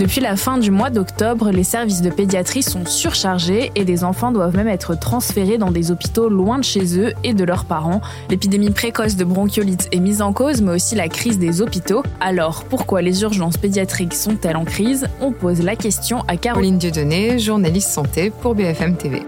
Depuis la fin du mois d'octobre, les services de pédiatrie sont surchargés et des enfants doivent même être transférés dans des hôpitaux loin de chez eux et de leurs parents. L'épidémie précoce de bronchiolite est mise en cause, mais aussi la crise des hôpitaux. Alors, pourquoi les urgences pédiatriques sont-elles en crise? On pose la question à Caroline Dieudonné, journaliste santé pour BFM TV.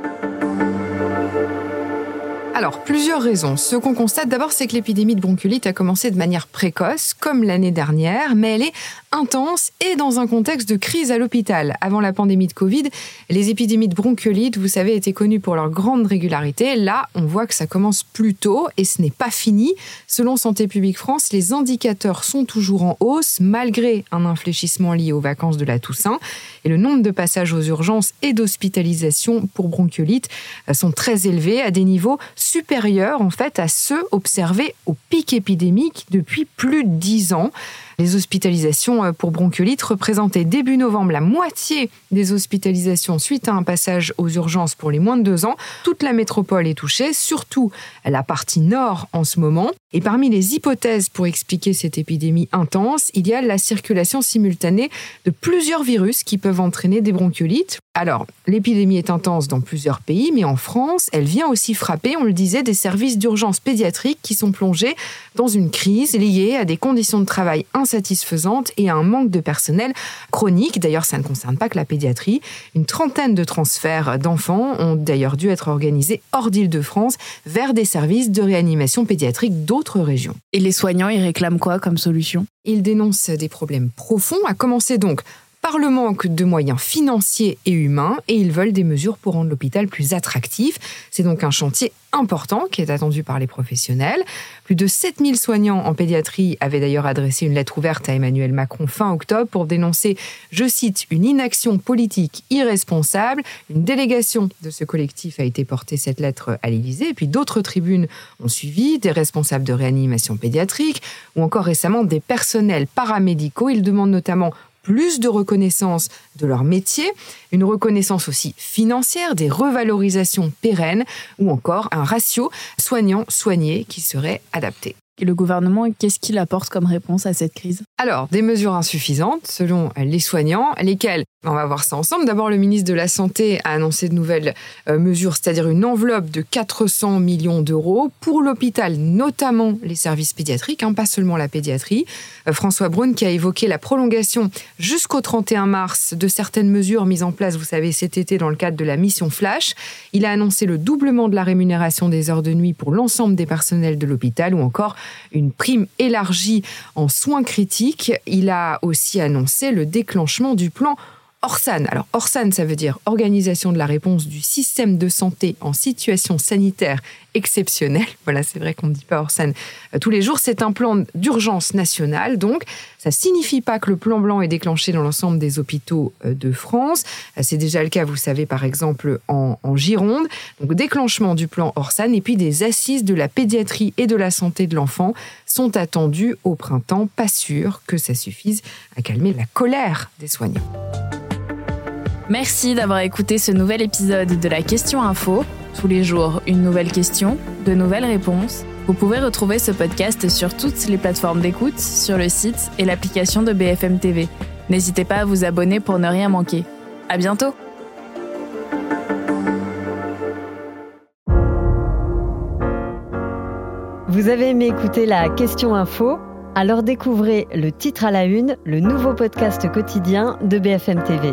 Alors, plusieurs raisons. Ce qu'on constate d'abord, c'est que l'épidémie de bronchiolite a commencé de manière précoce, comme l'année dernière, mais elle est intense et dans un contexte de crise à l'hôpital. Avant la pandémie de Covid, les épidémies de bronchiolite, vous savez, étaient connues pour leur grande régularité. Là, on voit que ça commence plus tôt et ce n'est pas fini. Selon Santé publique France, les indicateurs sont toujours en hausse malgré un infléchissement lié aux vacances de la Toussaint. Et le nombre de passages aux urgences et d'hospitalisations pour bronchiolite euh, sont très élevés à des niveaux supérieurs en fait à ceux observés au pic épidémique depuis plus de dix ans. Les hospitalisations euh, pour bronchiolite représentaient début novembre la moitié des hospitalisations suite à un passage aux urgences pour les moins de deux ans. Toute la métropole est touchée, surtout la partie nord en ce moment. Et parmi les hypothèses pour expliquer cette épidémie intense, il y a la circulation simultanée de plusieurs virus qui peuvent entraîner des bronchiolites. Alors, l'épidémie est intense dans plusieurs pays, mais en France, elle vient aussi frapper, on le disait, des services d'urgence pédiatrique qui sont plongés dans une crise liée à des conditions de travail insatisfaisantes et à un manque de personnel chronique. D'ailleurs, ça ne concerne pas que la pédiatrie. Une trentaine de transferts d'enfants ont d'ailleurs dû être organisés hors d'Île-de-France vers des services de réanimation pédiatrique d'autres régions. Et les soignants, ils réclament quoi comme solution? Ils dénoncent des problèmes profonds, à commencer donc par le manque de moyens financiers et humains et ils veulent des mesures pour rendre l'hôpital plus attractif. C'est donc un chantier important qui est attendu par les professionnels. Plus de 7000 soignants en pédiatrie avaient d'ailleurs adressé une lettre ouverte à Emmanuel Macron fin octobre pour dénoncer, je cite, une inaction politique irresponsable. Une délégation de ce collectif a été portée cette lettre à l'Élysée et puis d'autres tribunes ont suivi, des responsables de réanimation pédiatrique ou encore récemment des personnels paramédicaux. Ils demandent notamment plus de reconnaissance de leur métier, une reconnaissance aussi financière, des revalorisations pérennes ou encore un ratio soignant-soigné qui serait adapté. Et le gouvernement, qu'est-ce qu'il apporte comme réponse à cette crise? Alors, des mesures insuffisantes selon les soignants, lesquelles, on va voir ça ensemble. D'abord, le ministre de la Santé a annoncé de nouvelles euh, mesures, c'est-à-dire une enveloppe de 400 millions d'euros pour l'hôpital, notamment les services pédiatriques, hein, pas seulement la pédiatrie. Euh, François Braun qui a évoqué la prolongation jusqu'au 31 mars de certaines mesures mises en place, vous savez, cet été dans le cadre de la mission Flash. Il a annoncé le doublement de la rémunération des heures de nuit pour l'ensemble des personnels de l'hôpital ou encore une prime élargie en soins critiques. Il a aussi annoncé le déclenchement du plan Orsan. Alors Orsan, ça veut dire Organisation de la réponse du système de santé en situation sanitaire exceptionnelle. Voilà, c'est vrai qu'on ne dit pas Orsan euh, tous les jours. C'est un plan d'urgence nationale. Donc, ça signifie pas que le plan blanc est déclenché dans l'ensemble des hôpitaux euh, de France. Euh, c'est déjà le cas, vous savez, par exemple, en, en Gironde. Donc, déclenchement du plan Orsan et puis des assises de la pédiatrie et de la santé de l'enfant sont attendues au printemps. Pas sûr que ça suffise à calmer la colère des soignants. Merci d'avoir écouté ce nouvel épisode de la Question Info. Tous les jours, une nouvelle question, de nouvelles réponses. Vous pouvez retrouver ce podcast sur toutes les plateformes d'écoute, sur le site et l'application de BFM TV. N'hésitez pas à vous abonner pour ne rien manquer. À bientôt! Vous avez aimé écouter la Question Info? Alors découvrez le titre à la une, le nouveau podcast quotidien de BFM TV.